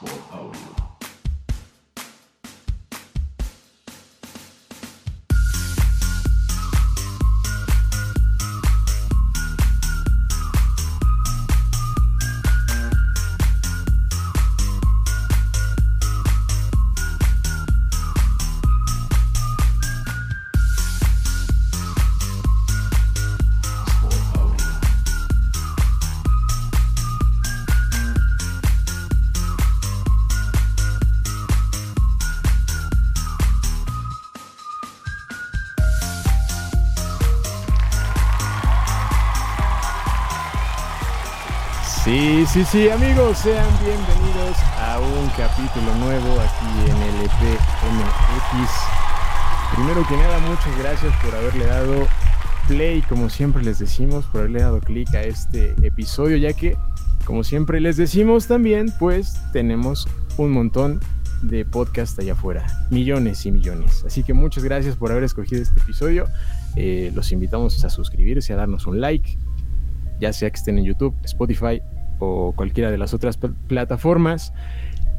Sí, sí, sí, amigos, sean bienvenidos a un capítulo nuevo aquí en LPMX. Primero que nada, muchas gracias por haberle dado play, como siempre les decimos, por haberle dado clic a este episodio, ya que, como siempre les decimos también, pues tenemos un montón de podcast allá afuera, millones y millones. Así que muchas gracias por haber escogido este episodio. Eh, los invitamos a suscribirse, a darnos un like, ya sea que estén en YouTube, Spotify o cualquiera de las otras plataformas.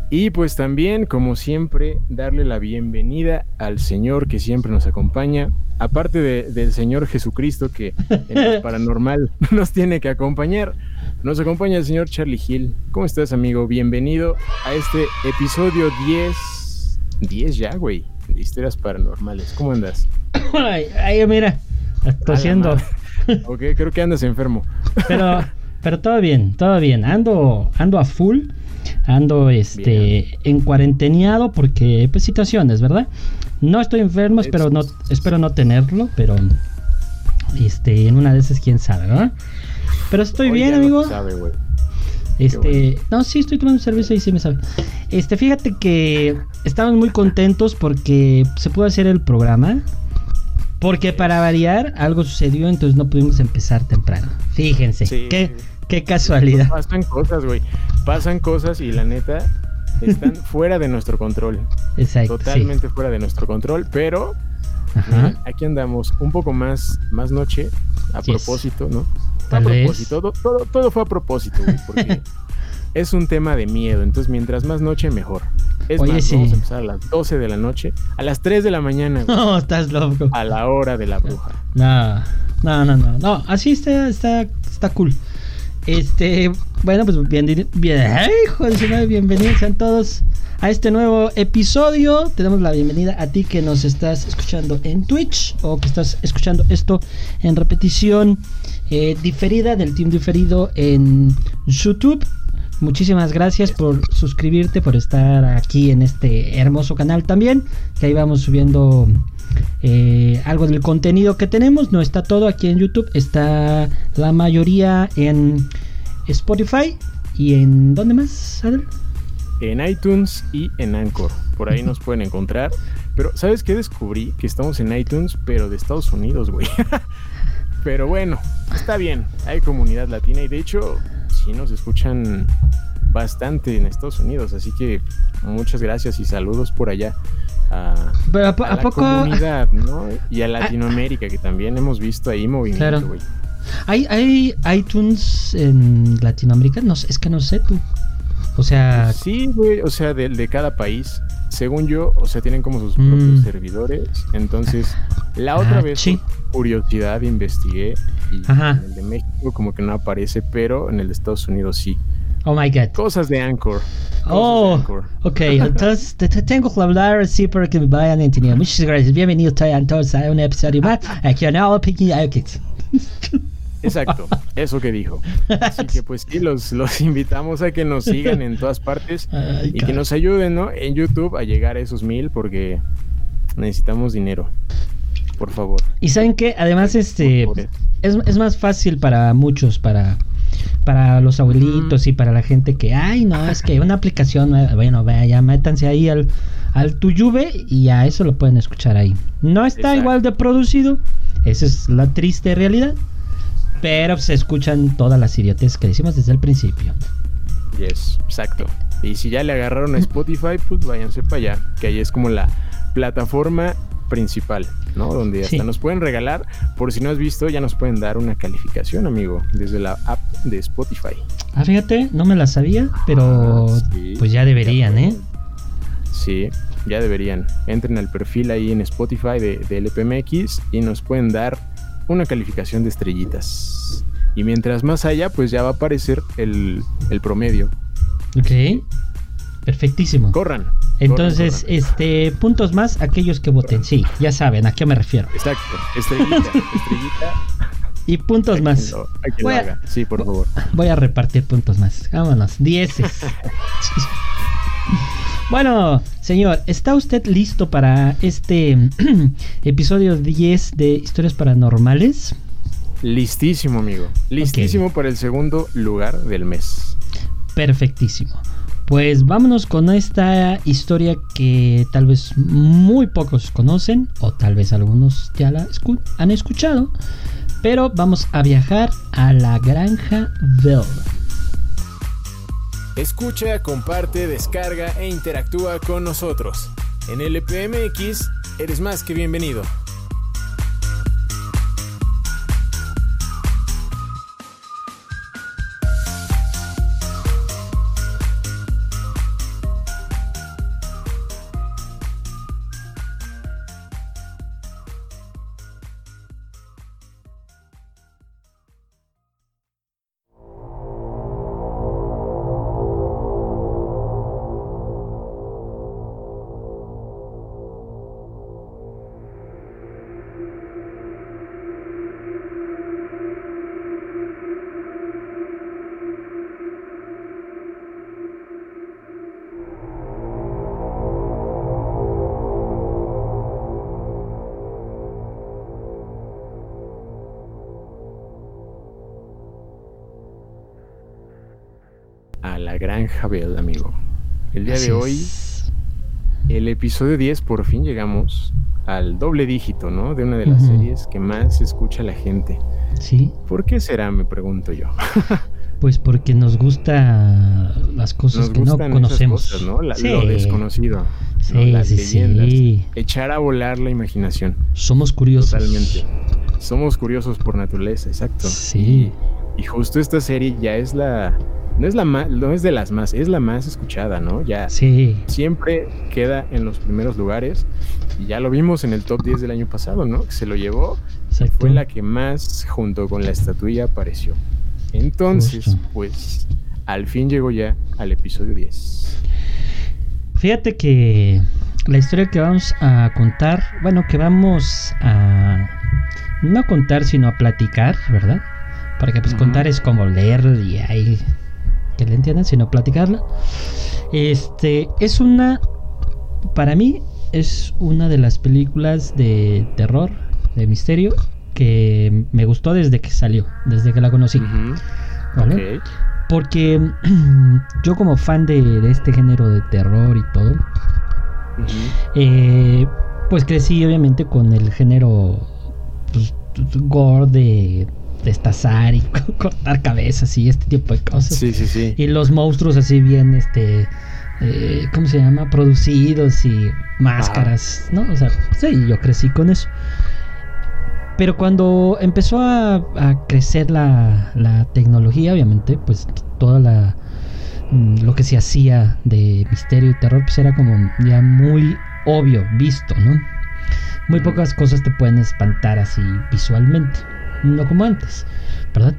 Y pues también, como siempre, darle la bienvenida al Señor que siempre nos acompaña. Aparte del Señor Jesucristo que en el paranormal nos tiene que acompañar, nos acompaña el Señor Charlie Hill. ¿Cómo estás, amigo? Bienvenido a este episodio 10. 10 ya, güey. De historias paranormales. ¿Cómo andas? Ay, mira, tosiendo. Ok, creo que andas enfermo. Pero, pero todo bien, todo bien. Ando, ando a full. Ando este en cuarenteneado porque pues situaciones, ¿verdad? No estoy enfermo, espero no espero no tenerlo, pero este en una de esas quién sabe, ¿verdad? Pero estoy bien, amigo. este, no, sí estoy tomando cerveza y sí me sabe. Este, fíjate que estamos muy contentos porque se pudo hacer el programa. Porque para variar, algo sucedió, entonces no pudimos empezar temprano. Fíjense, qué, qué casualidad. Pasan cosas, güey. Pasan cosas y la neta están fuera de nuestro control. Exacto. Totalmente fuera de nuestro control, pero aquí andamos un poco más, más noche, a propósito, ¿no? a propósito, todo, todo, todo, fue a propósito, güey, porque es un tema de miedo, entonces mientras más noche, mejor. Es Oye, más, vamos a empezar a las 12 de la noche, a las 3 de la mañana. No, estás loco. A la hora de la bruja. No, no, no, no. No, así está, está, está cool. Este, bueno, pues bien, bienvenidos sean todos a este nuevo episodio. Te damos la bienvenida a ti que nos estás escuchando en Twitch o que estás escuchando esto en repetición eh, diferida del team diferido en YouTube. Muchísimas gracias por suscribirte, por estar aquí en este hermoso canal también. Que ahí vamos subiendo eh, algo del contenido que tenemos. No está todo aquí en YouTube, está la mayoría en Spotify. ¿Y en dónde más, Adel? En iTunes y en Anchor. Por ahí nos pueden encontrar. Pero, ¿sabes qué descubrí? Que estamos en iTunes, pero de Estados Unidos, güey. pero bueno, está bien. Hay comunidad latina y de hecho sí nos escuchan bastante en Estados Unidos, así que muchas gracias y saludos por allá a, la comunidad, ¿no? Y a Latinoamérica, que también hemos visto ahí movimiento, güey. ¿Hay, ¿Hay iTunes en Latinoamérica? No, es que no sé tú. O sea... Sí, güey, o sea, de, de cada país. Según yo, o sea, tienen como sus propios mm. servidores. Entonces, la otra ah, vez, sí. curiosidad, investigué. Y en el de México como que no aparece, pero en el de Estados Unidos sí. Oh my god. Cosas de Anchor. oh, de Anchor. ok. Entonces, te, tengo que hablar así para que me vayan a entender. Muchas gracias. Bienvenidos todos a un episodio más aquí en All Picking Exacto, eso que dijo. Así que pues sí, los, los invitamos a que nos sigan en todas partes y que nos ayuden, ¿no? En YouTube a llegar a esos mil porque necesitamos dinero. Por favor. Y saben que además este es, es, más fácil para muchos, para, para los abuelitos y para la gente que, ay, no, es que una aplicación, bueno, vaya, métanse ahí al, al Tuyube y a eso lo pueden escuchar ahí. No está igual de producido, esa es la triste realidad, pero se escuchan todas las idiotes que decimos desde el principio. Yes, exacto. Y si ya le agarraron a Spotify, pues váyanse para allá, que ahí es como la plataforma principal, ¿no? Donde hasta nos pueden regalar, por si no has visto, ya nos pueden dar una calificación, amigo, desde la app de Spotify. Ah, fíjate, no me la sabía, pero ah, pues ya deberían, ¿eh? Sí, ya deberían. Entren al perfil ahí en Spotify de, de LPMX y nos pueden dar una calificación de estrellitas. Y mientras más haya, pues ya va a aparecer el, el promedio. Ok. Perfectísimo. Corran. Entonces, este, puntos más aquellos que voten. Sí, ya saben a qué me refiero. Exacto. Estrellita, estrellita. Y puntos más. Sí, por favor. Voy a repartir puntos más. Vámonos. Dieces. bueno, señor, ¿está usted listo para este episodio 10 de Historias Paranormales? Listísimo, amigo. Listísimo para el segundo lugar del mes. Perfectísimo. Pues vámonos con esta historia que tal vez muy pocos conocen o tal vez algunos ya la han escuchado, pero vamos a viajar a la granja Bell. Escucha, comparte, descarga e interactúa con nosotros. En LPMX eres más que bienvenido. Bell, amigo. El día de hoy, el episodio 10, por fin llegamos al doble dígito, ¿no? De una de las series que más escucha la gente. Sí. ¿Por qué será, me pregunto yo? pues porque nos gusta las cosas que no conocemos. ¿no? Lo desconocido. Sí, Las leyendas. Echar a volar la imaginación. Somos curiosos. Totalmente. Somos curiosos por naturaleza, exacto. Sí. y justo esta serie ya es la no es la más, no es de las más, es la más escuchada, ¿no? Ya sí. siempre queda en los primeros lugares y ya lo vimos en el top 10 del año pasado, ¿no? Que se lo llevó, fue la que más junto con la estatuilla apareció. Entonces, pues al fin llegó ya al episodio 10. Fíjate que la historia que vamos a contar, bueno, que vamos a no a contar, sino a platicar, ¿verdad? Porque pues contar es como leer y ahí que le entiendan, sino platicarla. Este es una, para mí es una de las películas de terror, de misterio, que me gustó desde que salió, desde que la conocí. ¿Vale? Porque yo como fan de, este género de terror y todo, eh, pues crecí obviamente con el género pues, gore de destazar y cortar cabezas y este tipo de cosas. Sí, sí, sí. Y los monstruos así bien, este, eh, ¿cómo se llama? Producidos y máscaras, ¿no? O sea, sí, yo crecí con eso. Pero cuando empezó a, crecer la, la, tecnología, obviamente, pues toda la mm, lo que se hacía de misterio y terror, pues era como ya muy obvio, visto, ¿no? Muy pocas cosas te pueden espantar así visualmente no como antes, ¿verdad?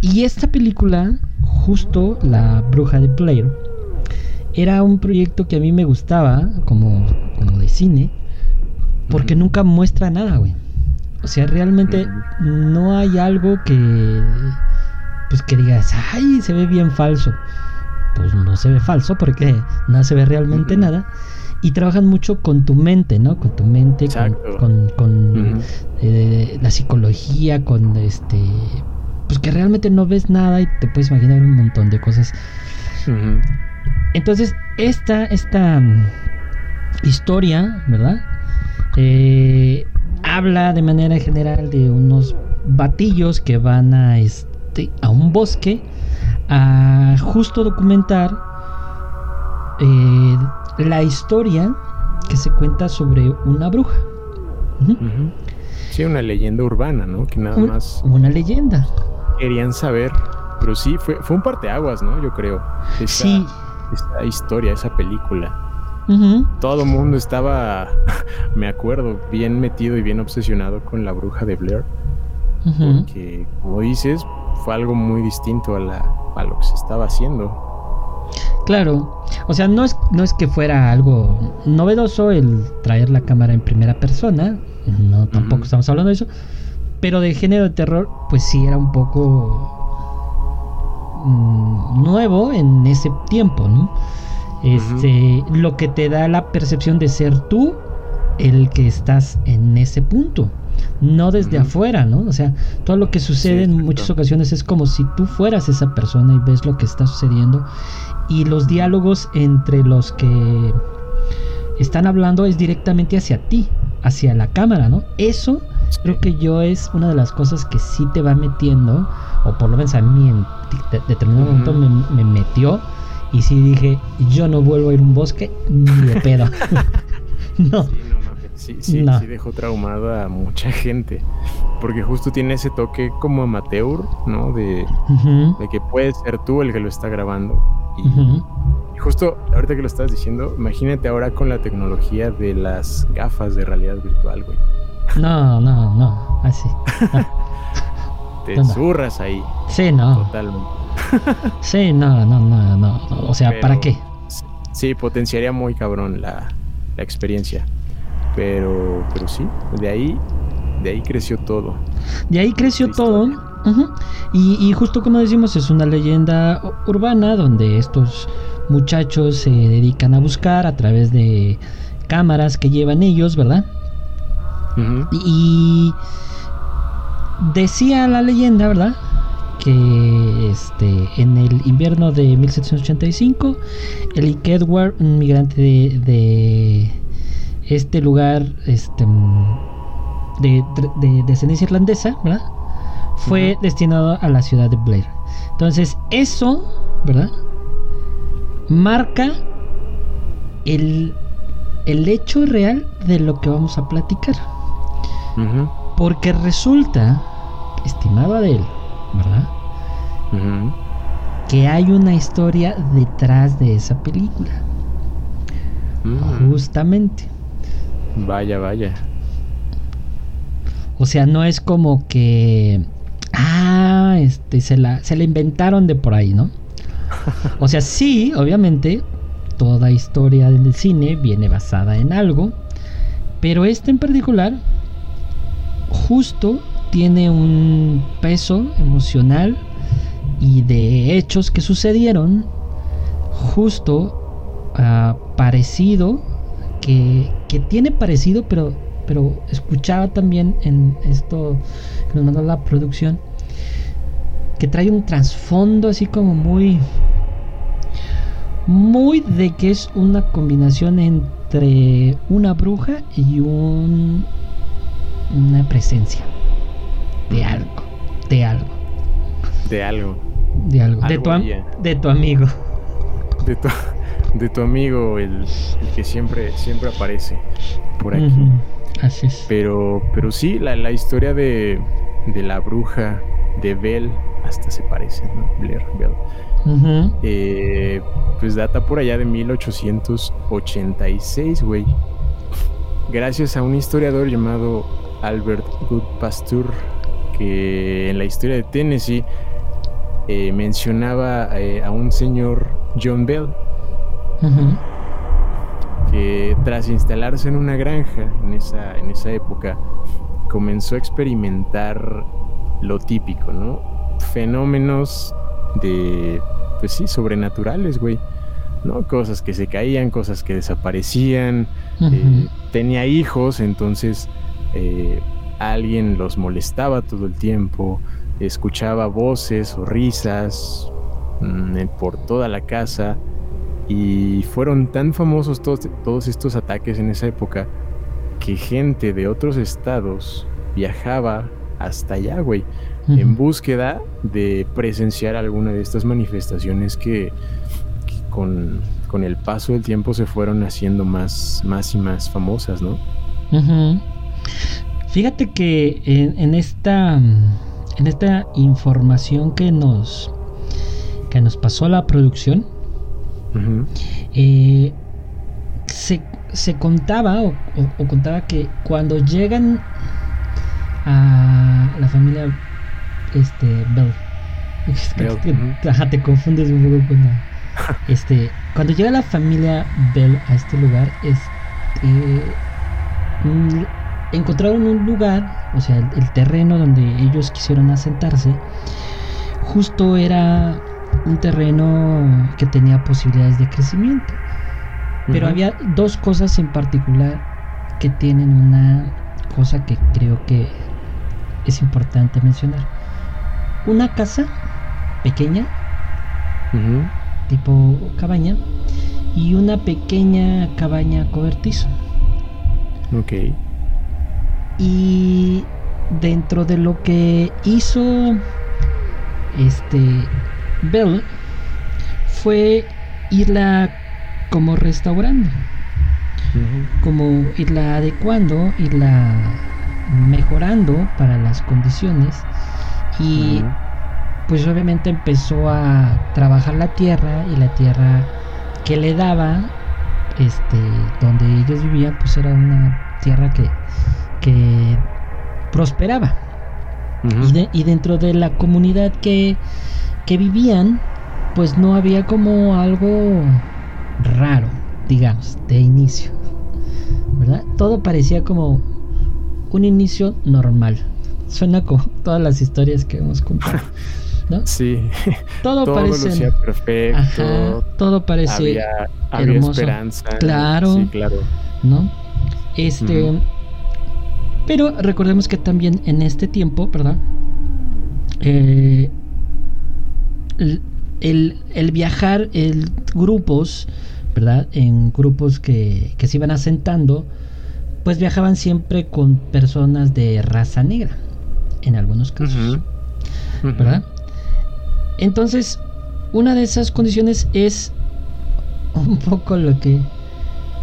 Y esta película, justo La Bruja de Blair, era un proyecto que a mí me gustaba, como, como de cine, porque nunca muestra nada, güey. O sea, realmente no hay algo que, pues que digas, ay, se ve bien falso. Pues no se ve falso porque no se ve realmente nada y trabajan mucho con tu mente, ¿no? Con tu mente, con, con, eh, la psicología, con este, pues que realmente no ves nada y te puedes imaginar un montón de cosas. Entonces, esta, esta mm, historia, ¿verdad? Eh, habla de manera general de unos batillos que van a, este, a un bosque a justo documentar eh, la historia que se cuenta sobre una bruja, Sí, una leyenda urbana, ¿no? Que nada más. Una leyenda. Querían saber. Pero sí, fue, fue un parteaguas, ¿no? Yo creo. sí. Esa historia, esa película. Todo el mundo estaba, me acuerdo, bien metido y bien obsesionado con la bruja de Blair. Porque, como dices, fue algo muy distinto a, la, a lo que se estaba haciendo. Claro, o sea, no es, no es que fuera algo novedoso el traer la cámara en primera persona, no, tampoco estamos hablando de eso, pero de género de terror, pues sí era un poco mm, nuevo en ese tiempo, ¿no? Este, lo que te da la percepción de ser tú el que estás en ese punto, no desde afuera, ¿no? O sea, todo lo que sucede en muchas ocasiones es como si tú fueras esa persona y ves lo que está sucediendo y los diálogos entre los que están hablando es directamente hacia ti, hacia la cámara, ¿no? Eso creo que yo es una de las cosas que sí te va metiendo, o por lo menos a mí en determinado momento me, metió, y sí dije, yo no vuelvo a ir a un bosque ni de pedo. no. Sí, sí, sí, dejó traumada a mucha gente. Porque justo tiene ese toque como amateur, ¿no? De, de que puedes ser tú el que lo está grabando. Y, justo ahorita que lo estás diciendo, imagínate ahora con la tecnología de las gafas de realidad virtual, güey. No, no, no, así. Te zurras ahí. Sí, no. Totalmente. sí, no, no, no, no. O sea, ¿para qué? Sí, potenciaría muy cabrón la, la experiencia. Pero, pero sí, de ahí, de ahí creció todo. De ahí creció todo y, justo como decimos, es una leyenda urbana donde estos muchachos se dedican a buscar a través de cámaras que llevan ellos, ¿verdad? Y decía la leyenda, ¿verdad? Que este, en el invierno de 1785, el Edward, un migrante de, este lugar este, de, de descendencia irlandesa, ¿verdad? fue destinado a la ciudad de Blair. Entonces, eso, ¿verdad? Marca el, el hecho real de lo que vamos a platicar. Porque resulta, estimado Adel, ¿verdad? Que hay una historia detrás de esa película. Mm. Justamente. Vaya, vaya. O sea, no es como que ah, este, se la, se la inventaron de por ahí, ¿no? O sea, sí, obviamente, toda historia del cine viene basada en algo, pero este en particular, justo tiene un peso emocional y de hechos que sucedieron, justo uh, parecido, que, que tiene parecido, pero pero escuchaba también en esto que nos mandó la producción que trae un trasfondo así como muy muy de que es una combinación entre una bruja y un una presencia de algo, de algo. De algo. De algo. de, tu, de tu amigo. De tu, de tu amigo, el, que siempre, siempre aparece por aquí. Así es. Pero, pero sí, la, la historia de, de la bruja de Bell hasta se parece, ¿no? Blair Bell. Eh, pues data por allá de 1886, güey. Gracias a un historiador llamado Albert Goodpasture, que en la historia de Tennessee eh, mencionaba eh, a un señor John Bell, que tras instalarse en una granja en esa, en esa época, comenzó a experimentar lo típico, ¿no? Fenómenos de, pues sí, sobrenaturales, güey. ¿no? Cosas que se caían, cosas que desaparecían. Eh, tenía hijos, entonces eh, alguien los molestaba todo el tiempo. Escuchaba voces o risas mm, por toda la casa. Y fueron tan famosos todos, todos estos ataques en esa época que gente de otros estados viajaba hasta allá, güey, en búsqueda de presenciar alguna de estas manifestaciones que, con, el paso del tiempo se fueron haciendo más, más y más famosas, ¿no? Fíjate que en, esta en esta información que nos que nos pasó la producción eh, se, contaba o, contaba que cuando llegan a la familia este Bell te confundes un poco con este cuando llega la familia Bell a este lugar este encontraron un lugar, o sea, el, terreno donde ellos quisieron asentarse, justo era un terreno que tenía posibilidades de crecimiento. Pero había dos cosas en particular que tienen una cosa que creo que es importante mencionar. Una casa pequeña, tipo cabaña, y una pequeña cabaña cobertizo. Ok. Y dentro de lo que hizo este Bell fue irla como restaurando, como irla adecuando, irla mejorando para las condiciones. Y pues obviamente empezó a trabajar la tierra y la tierra que le daba este donde ellos vivían pues era una tierra que que prosperaba. Y, dentro de la comunidad que, que vivían, pues no había como algo raro, digamos, de inicio. ¿Verdad? Todo parecía como un inicio normal. Suena como todas las historias que hemos contado. ¿no? Sí. Todo, parece perfecto. todo parece había, hermoso. esperanza. Claro. Sí, claro. ¿No? Este, pero recordemos que también en este tiempo, ¿verdad? Eh, el, viajar en grupos, ¿verdad? En grupos que, que se iban asentando, pues viajaban siempre con personas de raza negra, en algunos casos, ¿verdad? Entonces, una de esas condiciones es un poco lo que...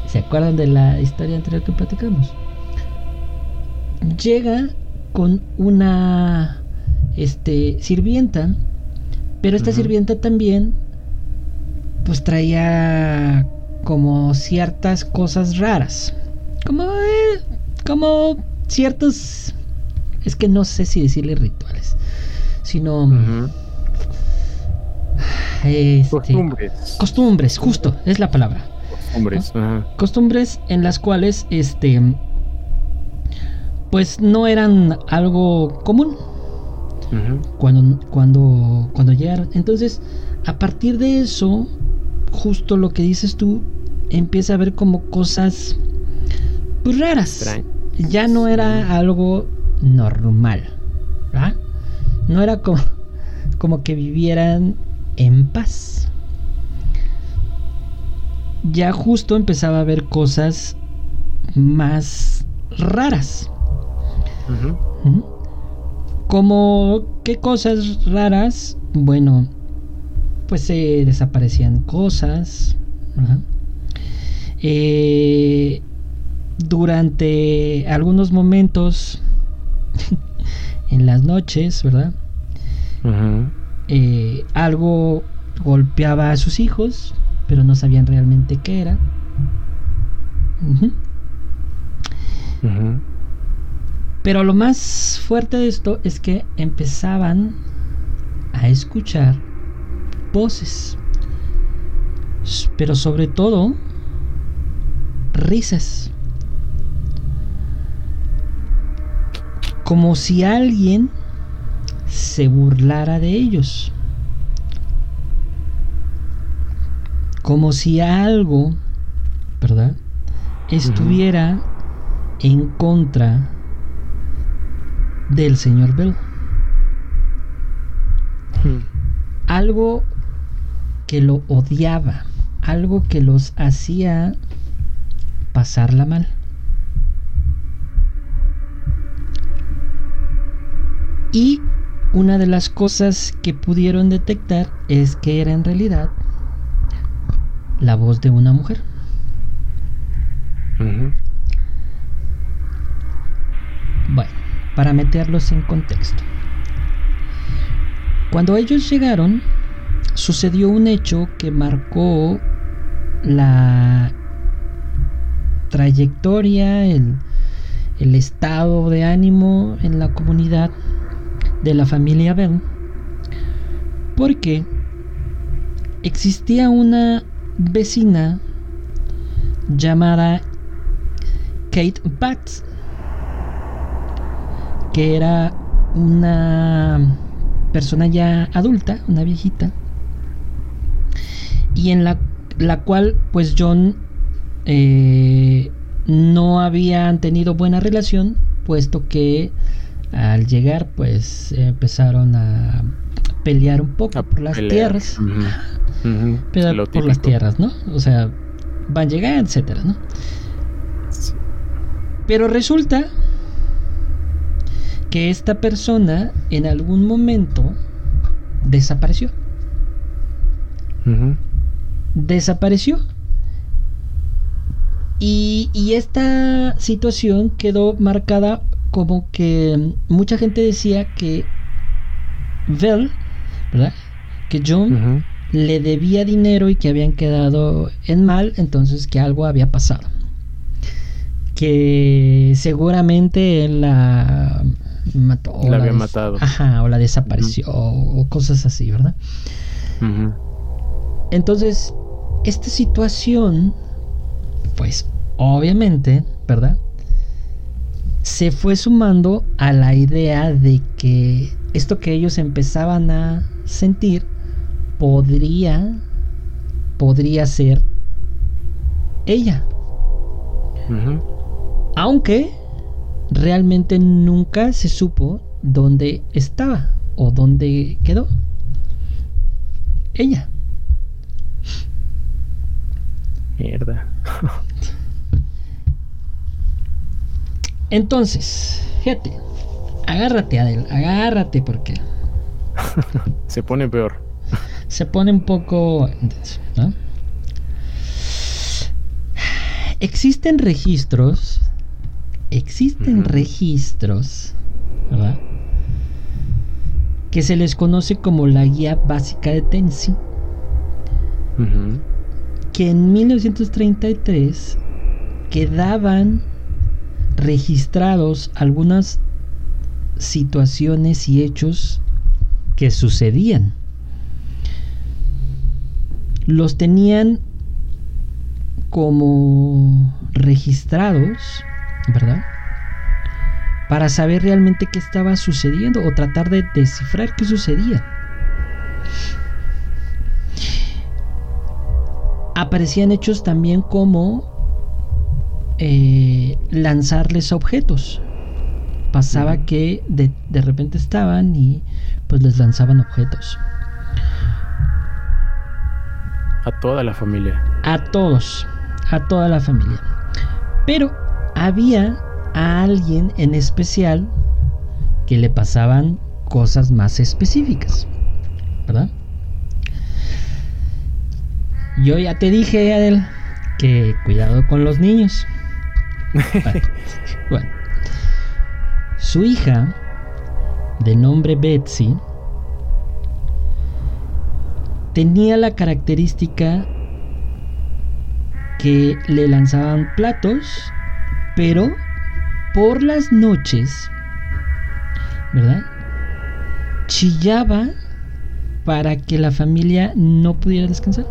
¿Se acuerdan de la historia anterior que platicamos? Llega con una este, sirvienta, pero esta sirvienta también pues traía como ciertas cosas raras, como, eh, como ciertos, es que no sé si decirle rituales, sino... Este, costumbres. Costumbres, justo, es la palabra. Costumbres. Costumbres en las cuales este pues no eran algo común cuando, cuando, cuando llegaron. Entonces, a partir de eso, justo lo que dices tú, empieza a ver como cosas pues, raras. Ya no era algo normal. No era como, como que vivieran en paz. Ya justo empezaba a ver cosas más raras. Como qué cosas raras, bueno, pues se desaparecían cosas. Eh, durante algunos momentos en las noches, ¿verdad? Eh, algo golpeaba a sus hijos, pero no sabían realmente qué era. Pero lo más fuerte de esto es que empezaban a escuchar voces. Pero sobre todo, risas. Como si alguien se burlara de ellos. Como si algo, ¿verdad? Estuviera en contra del señor Bell. Hmm. Algo que lo odiaba, algo que los hacía pasarla mal. Y una de las cosas que pudieron detectar es que era en realidad la voz de una mujer. Para meterlos en contexto. Cuando ellos llegaron, sucedió un hecho que marcó la trayectoria, el, el estado de ánimo en la comunidad de la familia Bell, porque existía una vecina llamada Kate Batts, que era una persona ya adulta, una viejita, y en la, la cual pues John eh, no habían tenido buena relación, puesto que al llegar pues empezaron a pelear un poco por las tierras. por las tierras, ¿no? O sea, van a llegar, etcétera, ¿no? Pero resulta que esta persona en algún momento desapareció. Desapareció. Y, y, esta situación quedó marcada como que mucha gente decía que Vel, ¿verdad? Que John le debía dinero y que habían quedado en mal, entonces que algo había pasado. Que seguramente él la mató. La había matado. Ajá, o la desapareció, o cosas así, ¿verdad? Entonces, esta situación, pues obviamente, ¿verdad? Se fue sumando a la idea de que esto que ellos empezaban a sentir podría, podría ser ella. Aunque realmente nunca se supo dónde estaba o dónde quedó ella. Mierda. Entonces, fíjate, agárrate, Adel, agárrate porque se pone peor se pone un poco Existen registros, existen registros, ¿verdad? Que se les conoce como la guía básica de Tensi, que en 1933 quedaban registrados algunas situaciones y hechos que sucedían. Los tenían como registrados, ¿verdad? Para saber realmente qué estaba sucediendo o tratar de descifrar qué sucedía. Aparecían hechos también como eh, lanzarles objetos. Pasaba que de, de repente estaban y pues les lanzaban objetos. A toda la familia. A todos, a toda la familia. Pero había a alguien en especial que le pasaban cosas más específicas, ¿verdad? Yo ya te dije, Adel, que cuidado con los niños. bueno, su hija, de nombre Betsy, tenía la característica que le lanzaban platos, pero por las noches, ¿verdad? Chillaba para que la familia no pudiera descansar.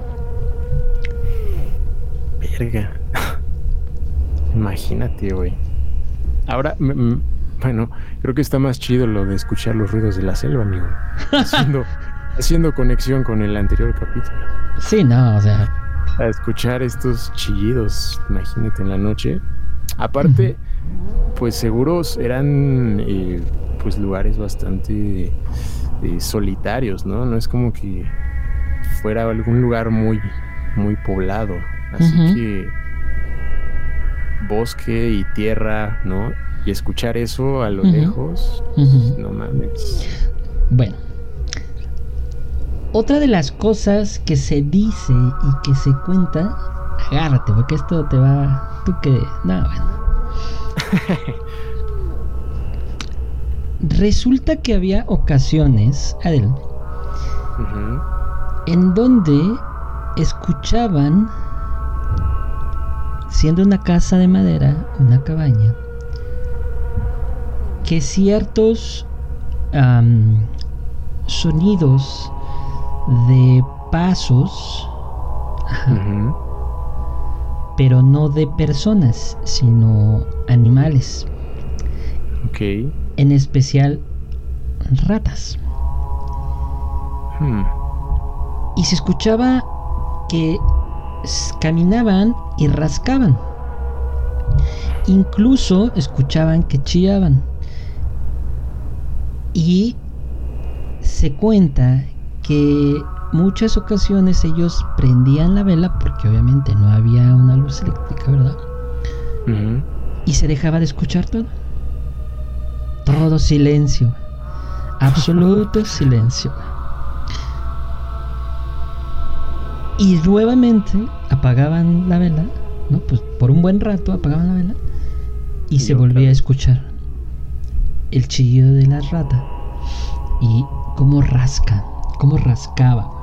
Verga. Imagínate, güey. Ahora, bueno, creo que está más chido lo de escuchar los ruidos de la selva, amigo. Haciendo, haciendo conexión con el anterior capítulo. Sí, no, o sea. A escuchar estos chillidos, imagínate en la noche. Aparte, pues seguros eran eh, pues lugares bastante eh, solitarios, ¿no? No es como que fuera algún lugar muy, muy poblado. Así que bosque y tierra, ¿no? Y escuchar eso a lo lejos, no mames. Bueno, otra de las cosas que se dice y que se cuenta, agárrate, porque esto te va. Tú que. No, bueno. Resulta que había ocasiones, Adel, en donde escuchaban, siendo una casa de madera, una cabaña, que ciertos sonidos de pasos. Pero no de personas, sino animales, Ok. en especial ratas. Hmm. y se escuchaba que caminaban y rascaban. Incluso escuchaban que chillaban. Y se cuenta que muchas ocasiones ellos prendían la vela porque obviamente no había una luz eléctrica, ¿verdad? Y se dejaba de escuchar todo. Todo silencio. Absoluto silencio. Y nuevamente apagaban la vela, ¿no? Pues por un buen rato apagaban la vela y, Y se volvía a escuchar el chillido de la rata y cómo rasca, cómo rascaba.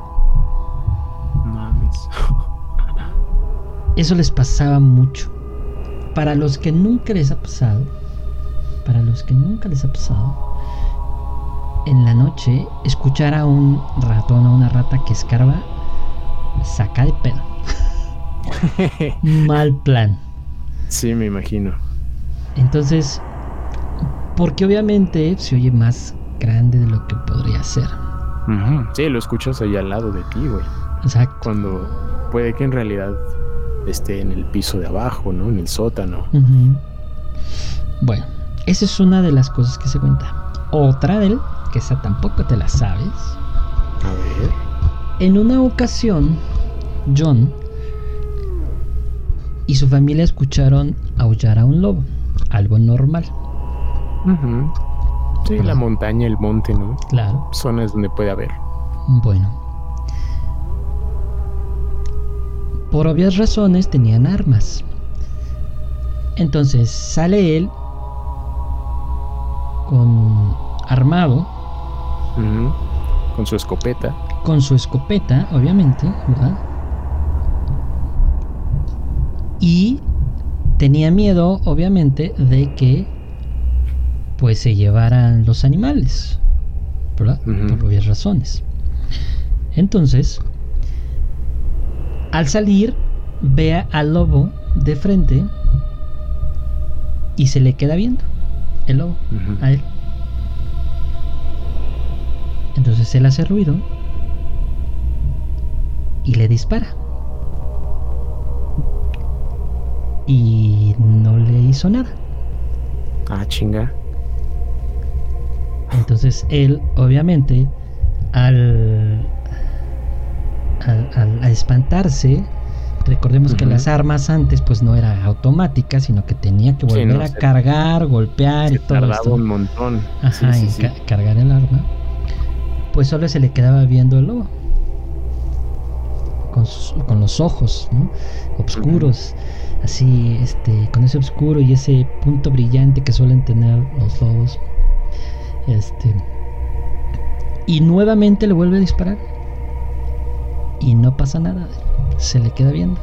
Eso les pasaba mucho. Para los que nunca les ha pasado, para los que nunca les ha pasado, en la noche escuchar a un ratón o una rata que escarba, saca de pedo. Mal plan. sí, me imagino. Entonces, porque obviamente se oye más grande de lo que podría ser. Sí, lo escuchas ahí al lado de ti, güey. Exacto. Cuando puede que en realidad esté en el piso de abajo, ¿no? En el sótano. Bueno, esa es una de las cosas que se cuenta. Otra de él, que esa tampoco te la sabes. A ver. En una ocasión, John y su familia escucharon aullar a un lobo, algo normal. Sí, la montaña, el monte, ¿no? claro. Zonas donde puede haber. Bueno. Por obvias razones tenían armas. Entonces sale él con armado. Con su escopeta. con su escopeta, obviamente, ¿verdad? Y tenía miedo, obviamente, de que pues se llevaran los animales, ¿verdad? Por obvias razones. Entonces, al salir, ve al lobo de frente y se le queda viendo el lobo a él. Entonces él hace ruido y le dispara. Y no le hizo nada. Ah, chinga. Entonces él, obviamente, al, a espantarse, recordemos que las armas antes pues no era automática, sino que tenía que Sí, volver no, a se- cargar, golpear y todo tardaba esto. un montón. Ajá, Sí, sí, en ca- cargar el arma. Pues solo se le quedaba viendo el lobo. Con, sus- con los ojos, ¿no? Obscuros. Así, este, con ese oscuro y ese punto brillante que suelen tener los lobos. Este. Y nuevamente le vuelve a disparar. Y no pasa nada. Se le queda viendo.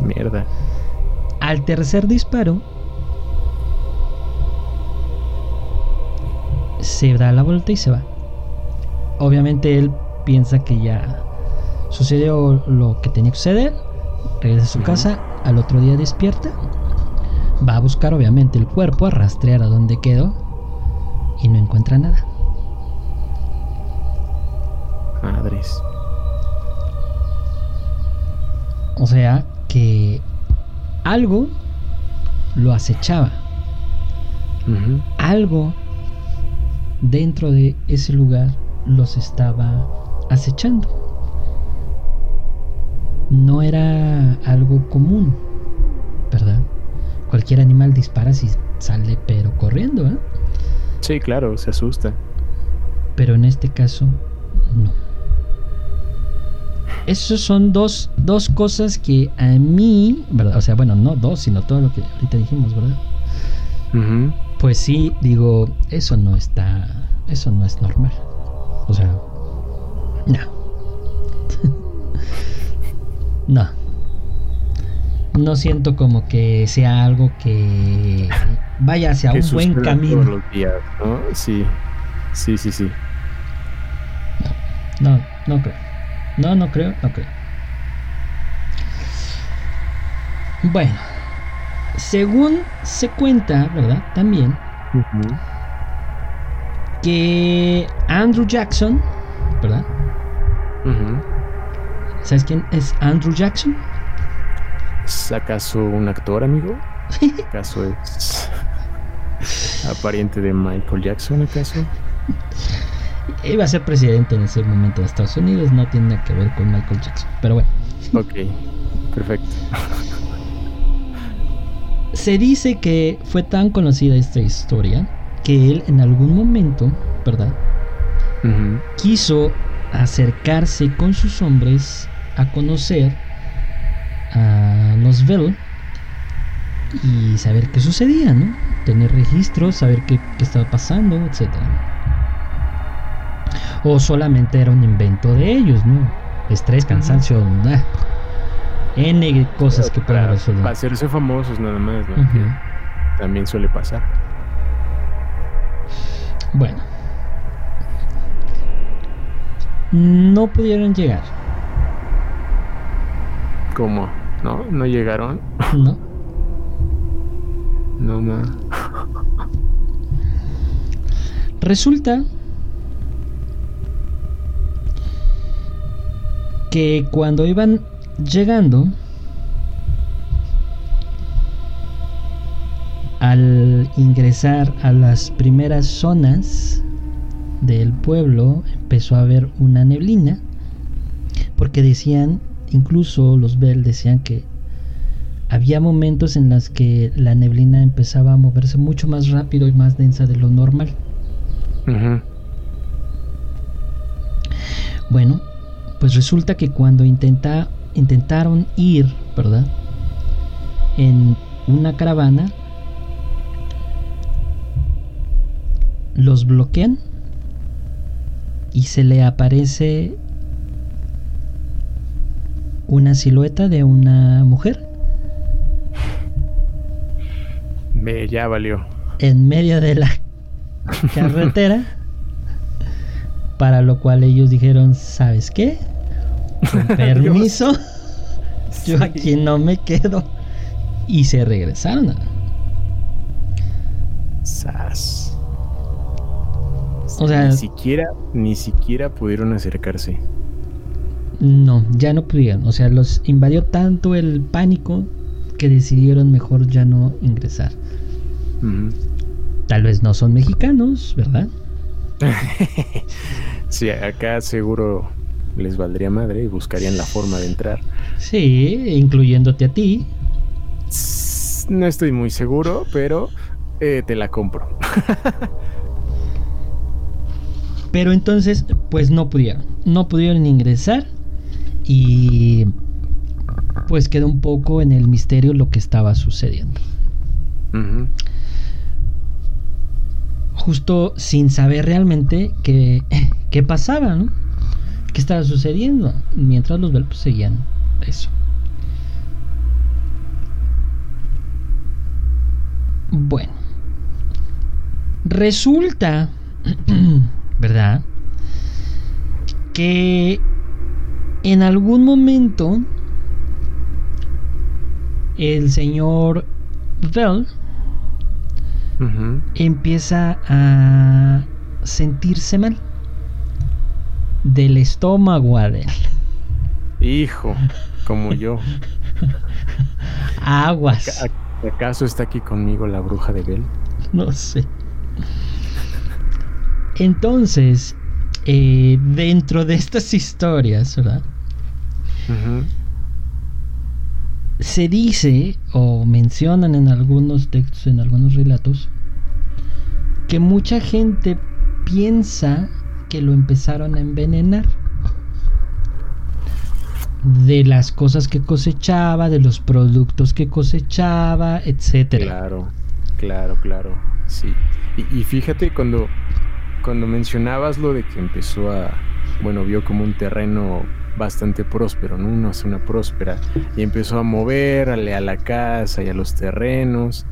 Mierda. Al tercer disparo, se da la vuelta y se va. Obviamente él piensa que ya sucedió lo que tenía que suceder, regresa a su casa, al otro día despierta, va a buscar obviamente el cuerpo, a rastrear a dónde quedó y no encuentra nada. Madres. O sea que algo lo acechaba. Algo dentro de ese lugar los estaba acechando. No era algo común, ¿verdad? Cualquier animal dispara si sale pero corriendo, ¿eh? Sí, claro, se asusta. Pero en este caso, no. Esas son dos, dos cosas que a mí, ¿verdad? O sea, bueno, no dos, sino todo lo que ahorita dijimos, ¿verdad? Pues sí, digo, eso no está, eso no es normal. O sea, no. no. No siento como que sea algo que vaya hacia un buen camino. Todos los días, ¿no? Sí, sí, sí, sí. No, no creo. No, no creo, no creo. Bueno, según se cuenta, ¿verdad? También que Andrew Jackson, ¿verdad? ¿Sabes quién es Andrew Jackson? ¿Es acaso un actor, amigo? ¿Acaso es apariente de Michael Jackson, acaso? Iba a ser presidente en ese momento de Estados Unidos, no tiene nada que ver con Michael Jackson, pero bueno. Ok, perfecto. Se dice que fue tan conocida esta historia que él en algún momento, ¿verdad? Quiso acercarse con sus hombres a conocer a los Bell y saber qué sucedía, ¿no? Tener registros, saber qué, estaba pasando, etc. O solamente era un invento de ellos, ¿no? Estrés, cansancio, N cosas que para resolver. Para hacerse famosos nada más, ¿no? También suele pasar. Bueno. No pudieron llegar. ¿Cómo? ¿No? ¿No llegaron? No. no más. Resulta que cuando iban llegando al ingresar a las primeras zonas del pueblo empezó a haber una neblina porque decían incluso los Bell decían que había momentos en los que la neblina empezaba a moverse mucho más rápido y más densa de lo normal. Bueno, pues resulta que cuando intenta, intentaron ir, ¿verdad? En una caravana, los bloquean y se le aparece una silueta de una mujer. Me ya valió. En medio de la carretera. Para lo cual ellos dijeron, ¿sabes qué? Con permiso. yo aquí no me quedo. Y se regresaron. Sas. O sea, ni siquiera, ni siquiera pudieron acercarse. No, ya no pudieron. O sea, los invadió tanto el pánico que decidieron mejor ya no ingresar. Tal vez no son mexicanos, ¿verdad? sí, acá seguro les valdría madre y buscarían la forma de entrar. Sí, incluyéndote a ti. No estoy muy seguro, pero eh, te la compro. pero entonces, pues no pudieron. No pudieron ingresar y pues quedó un poco en el misterio lo que estaba sucediendo. Justo sin saber realmente qué, qué pasaba, ¿no? ¿Qué estaba sucediendo? Mientras los Belpos seguían eso. Bueno. Resulta, ¿verdad? Que en algún momento el señor Bell empieza a sentirse mal del estómago, Adel. Hijo, como yo. Aguas. ¿Acaso está aquí conmigo la bruja de Bell? No sé. Entonces, eh, dentro de estas historias, ¿verdad? Se dice o mencionan en algunos textos, en algunos relatos, que mucha gente piensa que lo empezaron a envenenar de las cosas que cosechaba, de los productos que cosechaba, etcétera. Claro, Claro, claro, sí. Y, fíjate cuando, cuando mencionabas lo de que empezó a, bueno, vio como un terreno bastante próspero, ¿no? Una zona próspera. Y empezó a moverle a la casa y a los terrenos.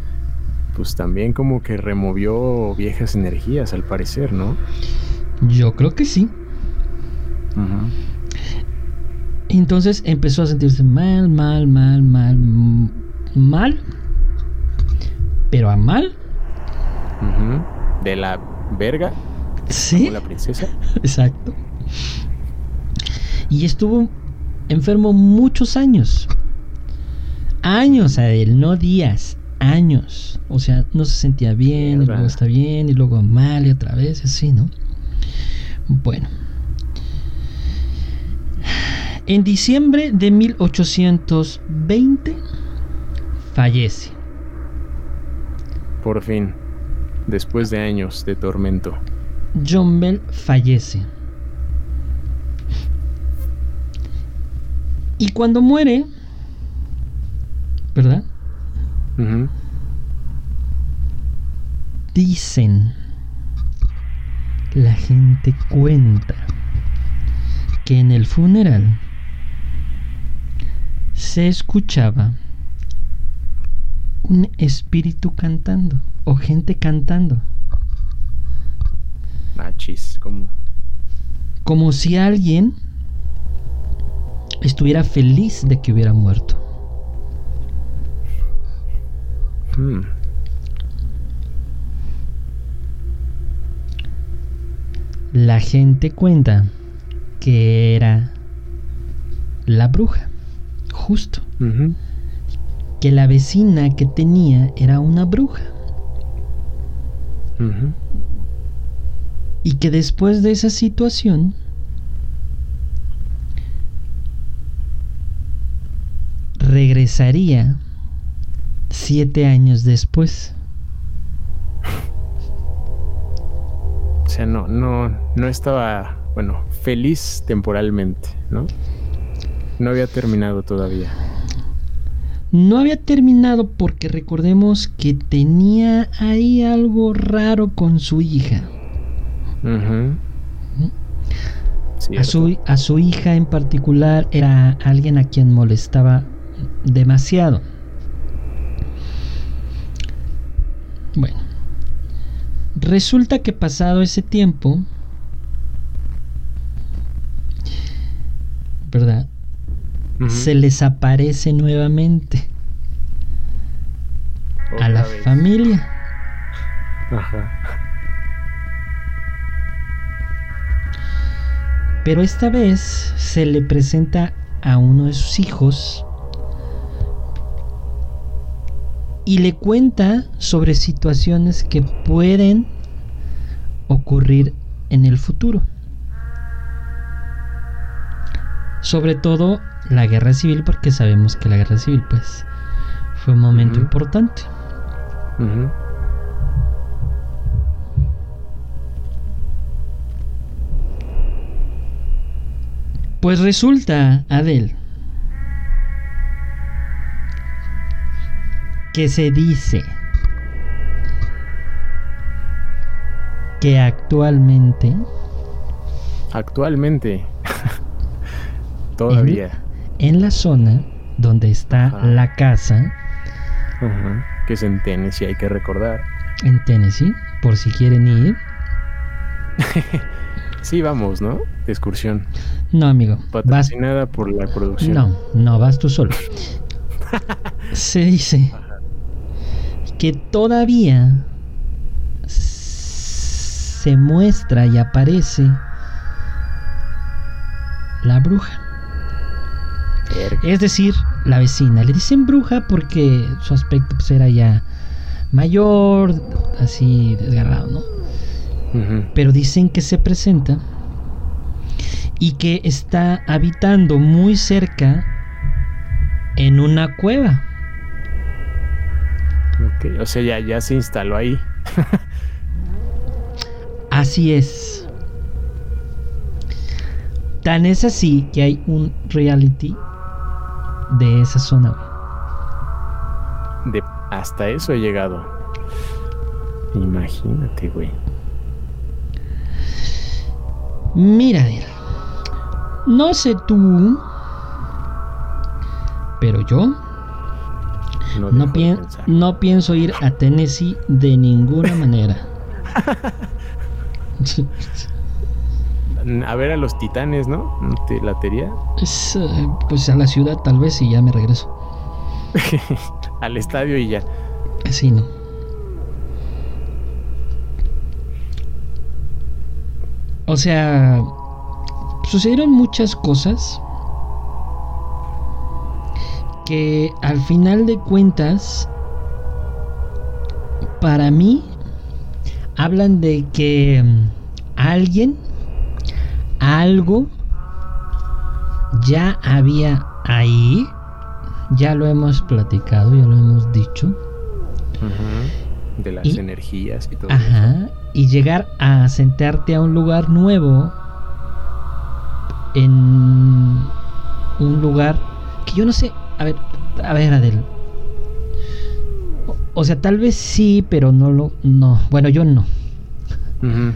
Pues también como que removió viejas energías, al parecer, ¿no? Yo creo que sí. Entonces empezó a sentirse mal, mal, mal, mal, mal. Pero a mal. De la verga. Sí. Como la princesa. Exacto. Y estuvo enfermo muchos años. Años a él, no días, años. O sea, no se sentía bien, y luego está bien, y luego mal, y otra vez, así, ¿no? Bueno. En diciembre de 1820 fallece. Por fin, después de años de tormento. John Bell fallece. Y cuando muere, ¿verdad? Dicen, la gente cuenta que en el funeral se escuchaba un espíritu cantando o gente cantando. Machis, como. Como si alguien estuviera feliz de que hubiera muerto. Hmm. La gente cuenta que era la bruja, justo. Que la vecina que tenía era una bruja. Y que después de esa situación, regresaría siete años después. O sea, no, no, no estaba, bueno, feliz temporalmente, ¿no? No había terminado todavía. No había terminado porque recordemos que tenía ahí algo raro con su hija. a, su, a su hija en particular era alguien a quien molestaba demasiado. Bueno, resulta que pasado ese tiempo, ¿verdad? Se les aparece nuevamente a la familia. Pero esta vez se le presenta a uno de sus hijos y le cuenta sobre situaciones que pueden ocurrir en el futuro. Sobre todo la guerra civil, porque sabemos que la guerra civil pues fue un momento importante. Pues resulta, Adel, que se dice que actualmente actualmente. Todavía. En, la zona donde está la casa. Que es en Tennessee hay que recordar. En Tennessee por si quieren ir. Sí vamos no de excursión. No amigo patrocinada por la producción. No no vas tú solo. Se dice que todavía se muestra y aparece la bruja. Es decir, la vecina. Le dicen bruja porque su aspecto pues, era ya mayor, así desgarrado, ¿no? Pero dicen que se presenta y que está habitando muy cerca en una cueva. O sea, ya, ya se instaló ahí. así es. Tan es así que hay un reality de esa zona. De hasta eso he llegado. Imagínate, güey. Mira, no sé tú, pero yo No, pien- pienso ir a Tennessee de ninguna manera. A ver a los titanes, ¿no? ¿No ¿Te latería? Es, eh, pues a la ciudad tal vez y ya me regreso. Al estadio y ya. Sí, no. O sea, sucedieron muchas cosas que al final de cuentas, para mí, hablan de que mm, alguien, algo, ya había ahí, ya lo hemos platicado, ya lo hemos dicho. De las Y- energías y todo. eso. Ajá. Y llegar a sentarte a un lugar nuevo. En un lugar que yo no sé. A ver, a ver, Adel. O, o sea, tal vez sí, pero no lo. No. Bueno, yo no.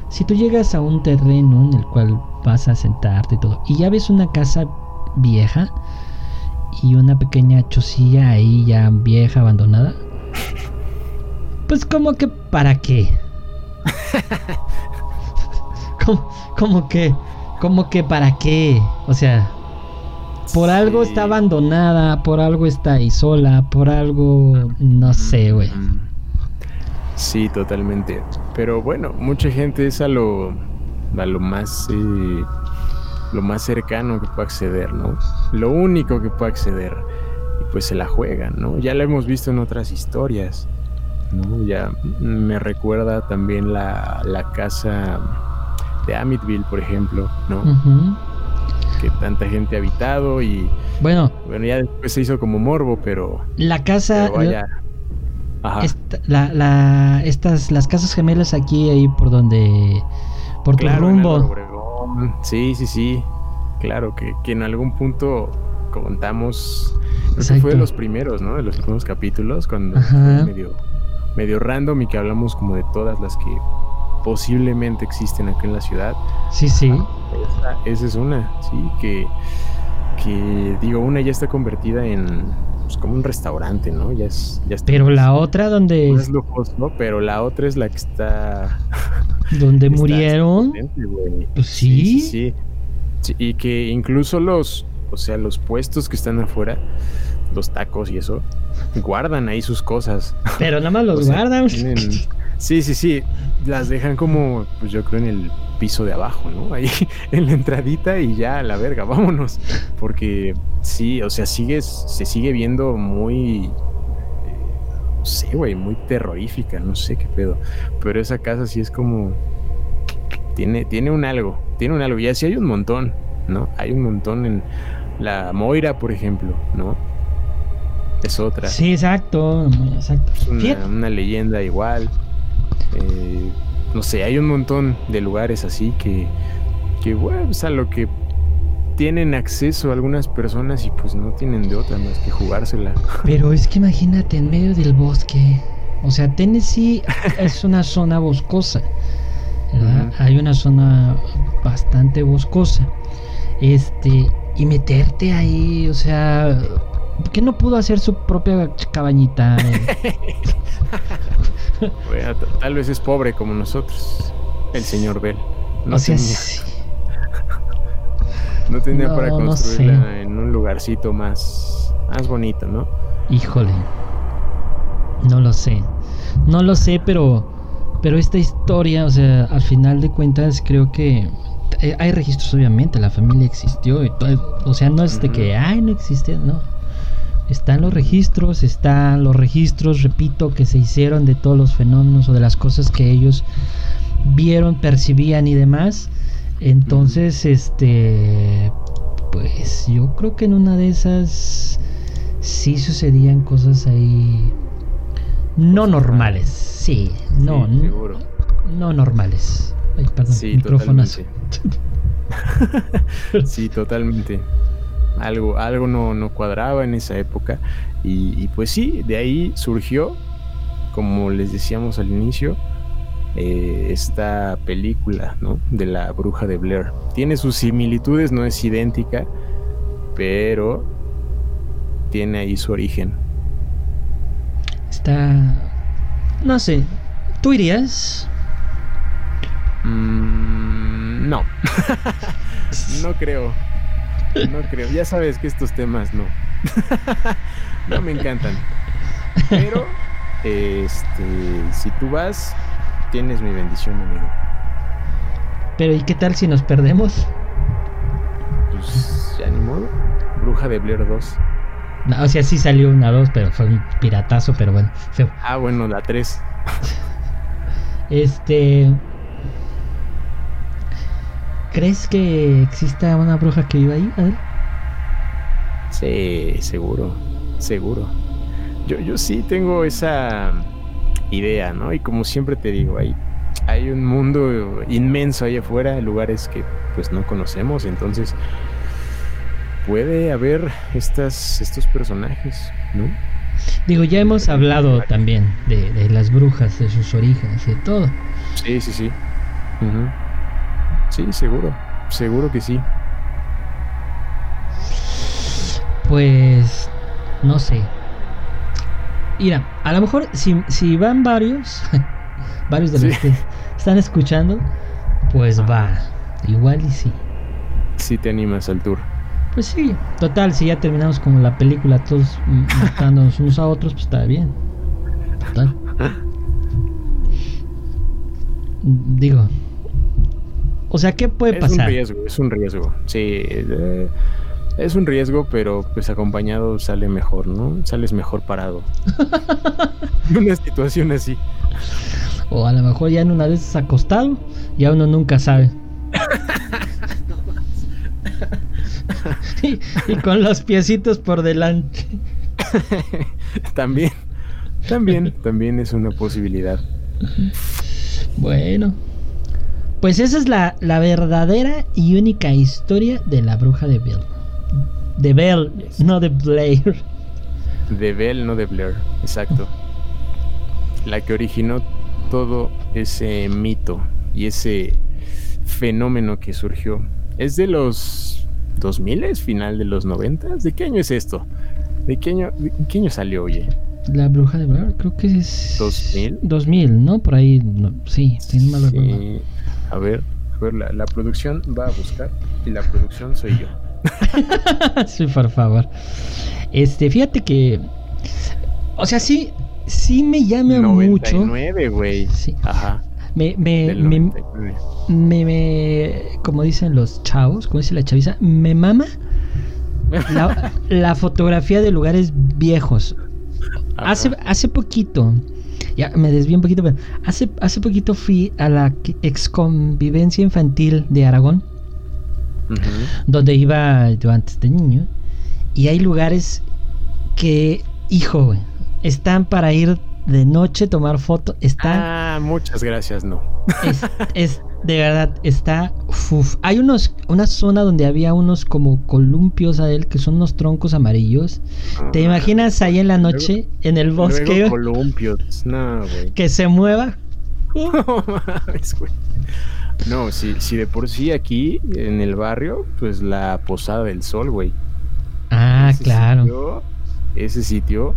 Si tú llegas a un terreno en el cual vas a sentarte y todo, y ya ves una casa vieja y una pequeña chocilla ahí ya vieja, abandonada, pues como que para qué. como, como que, como que para qué. O sea, por algo Sí. está abandonada, por algo está ahí sola, por algo, no sé, güey. Sí, totalmente. Pero bueno, mucha gente es a lo, a lo más, eh, lo más cercano que puede acceder, ¿no? Lo único que puede acceder. Y pues se la juegan, ¿no? Ya lo hemos visto en otras historias, ¿no? Ya me recuerda también la, la casa de Amityville, por ejemplo, ¿no? Que tanta gente ha habitado y Bueno, bueno, ya después se hizo como morbo, pero, la casa, pero vaya. Ajá. esta- la, la- estas, las casas gemelas aquí, ahí por donde, por tu Claro, en rumbo. Sí, sí, sí. Claro, que, que en algún punto contamos. Creo que fue de los primeros, ¿no? De los primeros capítulos, cuando fue medio, medio random y que hablamos como de todas las que posiblemente existen aquí en la ciudad. Sí, sí. Esa, esa es una, sí, que, que digo, una ya está convertida en pues, como un restaurante, ¿no? Ya es, ya está Pero la otra donde, más lujoso, pero la otra es la que está donde murieron. Pues Sí, sí. sí, sí. Sí, Y que incluso los, o sea, los puestos que están afuera, los tacos y eso, guardan ahí sus cosas. pero nada más los O sea, guardan. tienen- Sí, sí, sí. Las dejan como, pues yo creo en el piso de abajo, ¿no? Ahí en la entradita y ya a la verga, vámonos. Porque sí, o sea, sigues, se sigue viendo muy, eh, no sé, güey, muy terrorífica, no sé qué pedo. Pero esa casa sí es como, tiene, tiene un algo, tiene un algo. Y así hay un montón, ¿no? Hay un montón en la Moira, por ejemplo, ¿no? Es otra. Sí, exacto, exacto. Es una, una leyenda igual. Eh, no sé, hay un montón de lugares así que, que bueno, pues a lo que tienen acceso algunas personas y pues no tienen de otra más que jugársela. Pero es que imagínate en medio del bosque. O sea, Tennessee es una zona boscosa. ¿verdad? Hay una zona bastante boscosa. Este, y meterte ahí, o sea, ¿por qué no pudo hacer su propia cabañita? Bueno, tal vez es pobre como nosotros, el señor Bell. No o sea, tenía, sí. no tenía no, para no construirla sé. en un lugarcito más, más bonito, ¿no? Híjole. No lo sé. No lo sé, pero. Pero esta historia, o sea, al final de cuentas, creo que. eh, Hay registros, obviamente, la familia existió y todo. O sea, no es de que, ay, no existe, no. Están los registros, están los registros, repito, que se hicieron de todos los fenómenos o de las cosas que ellos vieron, percibían y demás. Entonces, este. Pues yo creo que en una de esas sí sucedían cosas ahí no normales. Sí, no, Sí, no, seguro. no normales. Ay, perdón, Sí, totalmente. sí, totalmente. Algo, algo no, no cuadraba en esa época. Y, y pues sí, de ahí surgió como les decíamos al inicio, eh, esta película, ¿no? De la bruja de Blair. Tiene sus similitudes, no es idéntica, pero tiene ahí su origen. Está... No sé, ¿tú irías? Mm, no. no creo. No creo. Ya sabes que estos temas no. no me encantan. Pero, este, si tú vas, tienes mi bendición, amigo. Pero ¿y qué tal si nos perdemos? Pues ya ni modo. Bruja de Blair 2. No, o sea, sí salió una 2, pero fue un piratazo, pero bueno, feo. Ah, bueno, la 3. Este. ¿Crees que exista una bruja que viva ahí? A ver. Sí, seguro, seguro. Yo, yo sí tengo esa idea, ¿no? Y como siempre te digo, hay, hay un mundo inmenso ahí afuera, lugares que pues no conocemos, entonces puede haber estas, estos personajes, ¿no? Digo, ya hemos hablado también de, de las brujas, de sus orígenes de todo. Sí, sí, sí. Ujú. Sí, seguro, seguro que sí. Pues no sé. Mira, a lo mejor si, si van varios, varios de los Sí. que están escuchando, pues va. Igual y sí. Sí te animas al tour. Pues sí, total, si ya terminamos como la película, todos matándonos unos a otros, pues está bien. Total. Digo. O sea, ¿qué puede es un pasar? riesgo, es un riesgo. Sí, eh, es un riesgo, pero pues acompañado sale mejor, ¿no? Sales mejor parado. En una situación así. O a lo mejor ya en una vez acostado, ya uno nunca sabe. y, y con los piecitos por delante. también, también, también es una posibilidad. Bueno. Pues esa es la, la verdadera y única historia de la bruja de Bell. De Bell, Yes. no de Blair. De Bell, no de Blair, exacto. La que originó todo ese mito y ese fenómeno que surgió. ¿Es de los 2000, final de los 90? ¿De qué año es esto? ¿De qué año, de qué año salió, oye? La bruja de Blair, creo que es... 2000. 2000, ¿no? Por ahí, no, sí, si no mal recuerdo. A ver, a ver, la, la producción va a buscar y la producción soy yo. sí, por favor. Este, fíjate que. O sea, sí, sí me llama mucho. 99, güey. Sí. Ajá. Me, me, me, 99. me, me- como dicen los chavos, como dice la chaviza, me mama la, la fotografía de lugares viejos. Ajá. Hace, hace poquito, ya me desvío un poquito, pero hace, hace poquito fui a la exconvivencia infantil de Aragón. Donde iba yo antes de niño. Y hay lugares que, hijo, güey, están para ir de noche, tomar foto. Están, Ah, muchas gracias, no. es, es- de verdad, está, uf. Hay unos, una zona donde había unos como columpios a él, que son unos troncos amarillos. ¿Te Ah, imaginas ahí en la luego- noche, en el bosque, columpios. No, güey. que se mueva? No mames, güey. No, si, si de por sí aquí, en el barrio, pues la Posada del Sol, güey. Ah, Ese claro. sitio- ese sitio,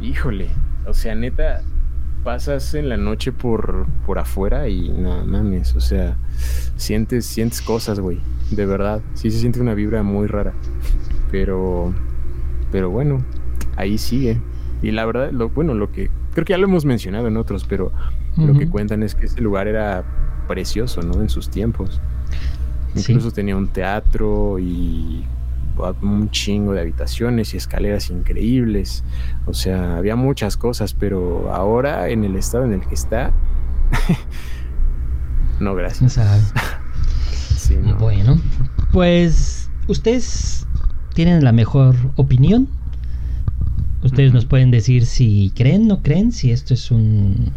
híjole, o sea, neta, pasas en la noche por, por afuera y no mames, o sea, sientes, sientes cosas, güey, de verdad, sí se siente una vibra muy rara, pero, pero bueno, ahí sigue. Y la verdad, lo, bueno, lo que, creo que ya lo hemos mencionado en otros, pero lo que cuentan es que ese lugar era precioso, ¿no? En sus tiempos. Sí. Incluso tenía un teatro y un chingo de habitaciones y escaleras increíbles. O sea, había muchas cosas, pero ahora en el estado en el que está, no, gracias. sabe. Sí, no. Bueno, pues ustedes tienen la mejor opinión. Ustedes nos pueden decir si creen, no creen, si esto es un...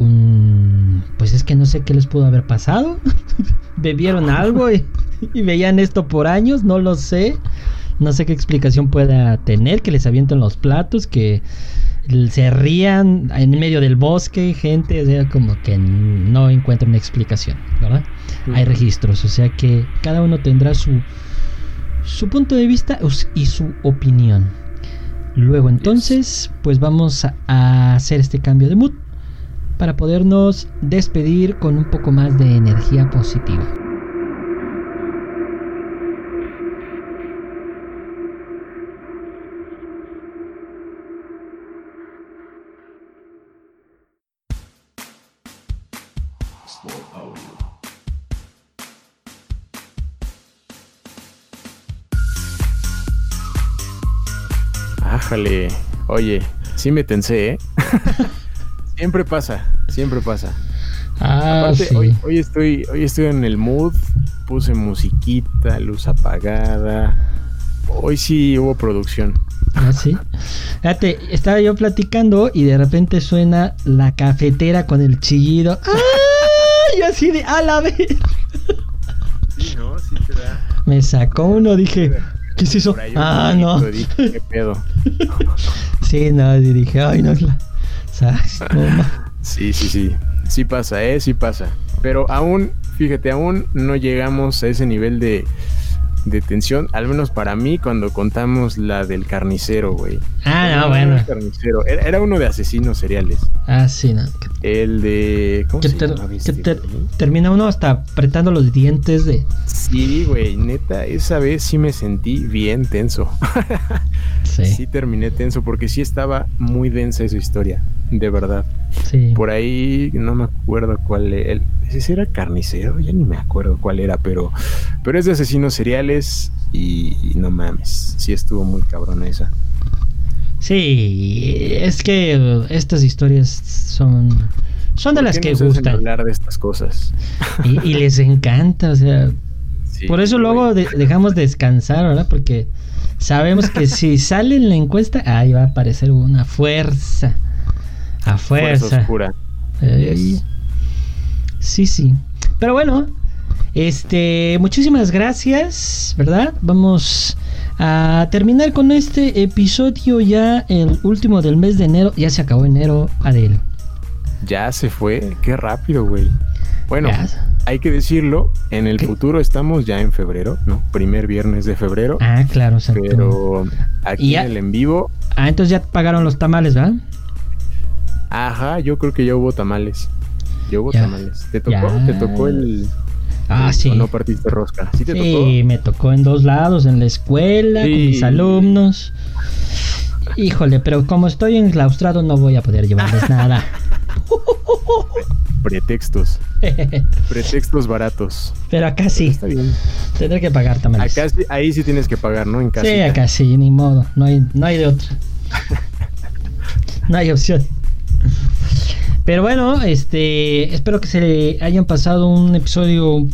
un pues es que no sé qué les pudo haber pasado. Bebieron algo y, y veían esto por años, no lo sé. No sé qué explicación pueda tener, que les avienten los platos, que se rían en medio del bosque, gente, o sea, como que no encuentra una explicación, ¿verdad? Hay registros, o sea que cada uno tendrá su, su punto de vista y su opinión. Luego entonces, pues vamos a hacer este cambio de mood para podernos despedir con un poco más de energía positiva. Oye, sí me tensé, ¿eh? siempre pasa, siempre pasa. Ah, sí. hoy, hoy, estoy, hoy estoy en el mood, puse musiquita, luz apagada. Hoy sí hubo producción. Ah, sí. Fíjate, estaba yo platicando y de repente suena la cafetera con el chillido. ¡Ah! Yo así de, a la vez. Sí, no, sí te da. Me sacó uno, dije, ¿qué es eso? Ah, no. Dije, ¿Qué pedo? Sí, no, dije, ay, no es la. Sí, sí, sí. Sí pasa, ¿eh? Sí pasa. Pero aún, fíjate, aún no llegamos a ese nivel de, de tensión. Al menos para mí, cuando contamos la del carnicero, güey. Ah, no, No, bueno. carnicero. Era, era uno de asesinos seriales. Ah, sí, no. El de. ¿Cómo Que, se ter- que este, ter- termina uno hasta apretando los dientes de. Sí, güey, neta, esa vez sí me sentí bien tenso. Sí, Sí terminé tenso porque sí estaba muy densa esa historia, de verdad. sí. Por ahí no me acuerdo cuál e- el ese era carnicero, ya ni me acuerdo cuál era, pero pero es de asesinos seriales y, y no mames, sí estuvo muy cabrona esa. Sí, es que estas historias son. Son de ¿Por las que nos gustan. hablar de estas cosas. Y, y les encanta, o sea. Sí, Por eso luego de- dejamos descansar, ¿verdad? Porque sabemos que si sale en la encuesta, ahí va a aparecer una fuerza. A fuerza fuerza. oscura. Sí, sí. Pero bueno, este, muchísimas gracias, ¿verdad? Vamos a terminar con este episodio ya, el último del mes de enero. Ya se acabó enero, Adel. Ya se fue, qué rápido, güey. Bueno, Ya. hay que decirlo, en el ¿Qué? futuro estamos ya en febrero, ¿no? Primer viernes de febrero. Ah, claro, exacto. Pero aquí en el en vivo, Ah, entonces ya pagaron los tamales, ¿verdad? ajá, yo creo que ya hubo tamales. Ya hubo Ya. tamales. ¿Te tocó? Ya. ¿Te tocó el... Ah, sí. o no partiste rosca? ¿Sí te Sí, me tocó en dos lados, en la escuela, con mis alumnos. Híjole, pero como estoy enclaustrado no voy a poder llevarles nada. tocó? Pretextos. Pretextos baratos. pero acá sí, Está bien. tendré que pagar tamales. Acá sí, ahí sí tienes que pagar, ¿no? En casa. sí, acá sí, ni modo, no hay, no hay de otra. No hay opción. Pero bueno, este, espero que se hayan pasado un episodio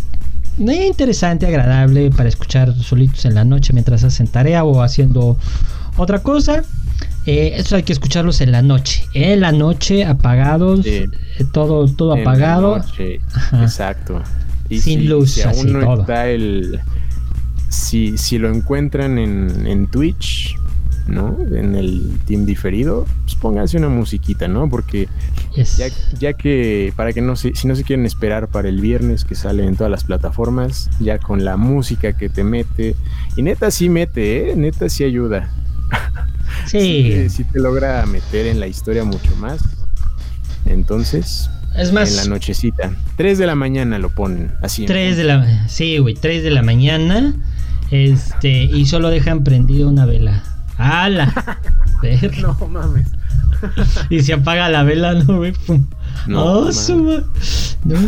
eh, interesante, agradable para escuchar solitos en la noche mientras hacen tarea o haciendo otra cosa. Eh, eso hay que escucharlos en la noche, en la noche apagados, Sí. eh, todo todo En la apagado. noche, Ajá. Exacto. Y Sin si, luz, si aún así, no todo. está el. Si, si lo encuentran en, en Twitch, ¿no? En el team diferido, pues pónganse una musiquita, ¿no? Porque Yes. ya, ya que, para que no se, si no se quieren esperar para el viernes que sale en todas las plataformas, ya con la música que te mete, y neta sí mete, ¿eh? Neta sí ayuda. Sí, te- sí te logra meter en la historia mucho más. Entonces, es en la más, nochecita. 3 de la mañana lo ponen así. en 3 punto. de la sí, güey, 3 de la mañana. Este, y solo dejan prendida una vela. ¡Hala! Ver. No mames. Y se apaga la vela, ¿no, güey? No, ¡Oh, man. su ma- No,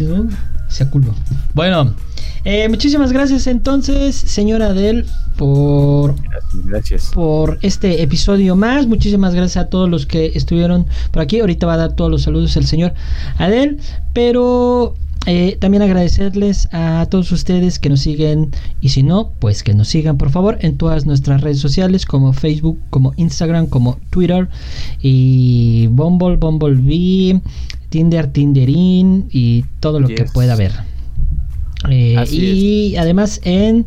no, se culo. Bueno, eh, muchísimas gracias entonces, señora Adel, por Gracias, gracias. por este episodio más. Muchísimas gracias a todos los que estuvieron por aquí. Ahorita va a dar todos los saludos el señor Adel, pero eh, también agradecerles a todos ustedes que nos siguen y si no, pues que nos sigan por favor en todas nuestras redes sociales como Facebook, como Instagram, como Twitter y Bumble, Bumblebee, Tinder, Tinderin y todo lo que pueda haber. Eh, y además en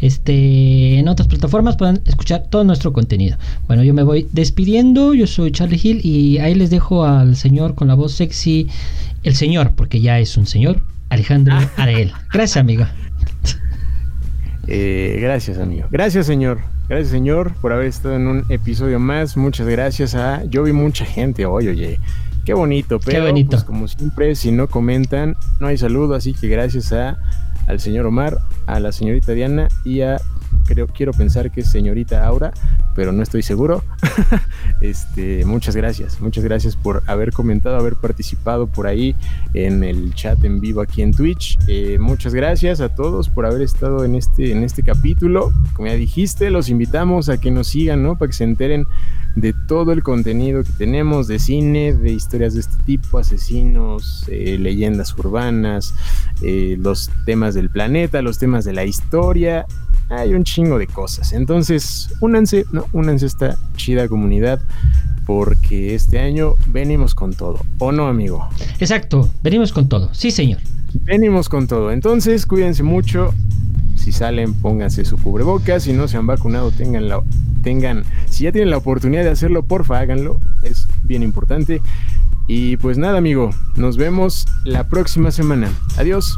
este en otras plataformas pueden escuchar todo nuestro contenido. Bueno, yo me voy despidiendo. Yo soy Charlie Hill y ahí les dejo al señor con la voz sexy, el señor, porque ya es un señor, Alejandro Areel. Gracias, amigo. Eh, gracias, amigo. Gracias, señor. Gracias, señor, por haber estado en un episodio más. Muchas gracias a. Yo vi mucha gente hoy, oye. Qué bonito, pero pues, como siempre, si no comentan, no hay saludo, así que gracias a al señor Omar, a la señorita Diana y a creo quiero pensar que es señorita Aura, pero no estoy seguro. este, muchas gracias, muchas gracias por haber comentado, haber participado por ahí en el chat en vivo aquí en Twitch. Eh, muchas gracias a todos por haber estado en este en este capítulo. Como ya dijiste, los invitamos a que nos sigan, ¿no? Para que se enteren de todo el contenido que tenemos de cine, de historias de este tipo, asesinos, eh, leyendas urbanas, eh, los temas del planeta, los temas de la historia. Hay un chingo de cosas. Entonces, únanse, ¿no? Únanse a esta chida comunidad porque este año venimos con todo. ¿O no, amigo? Exacto, venimos con todo. Sí, señor. Venimos con todo. Entonces, cuídense mucho. Si salen, pónganse su cubrebocas. Si no se han vacunado, tengan la, tengan, si ya tienen la oportunidad de hacerlo, porfa, háganlo. Es bien importante. Y pues nada, amigo, nos vemos la próxima semana. Adiós.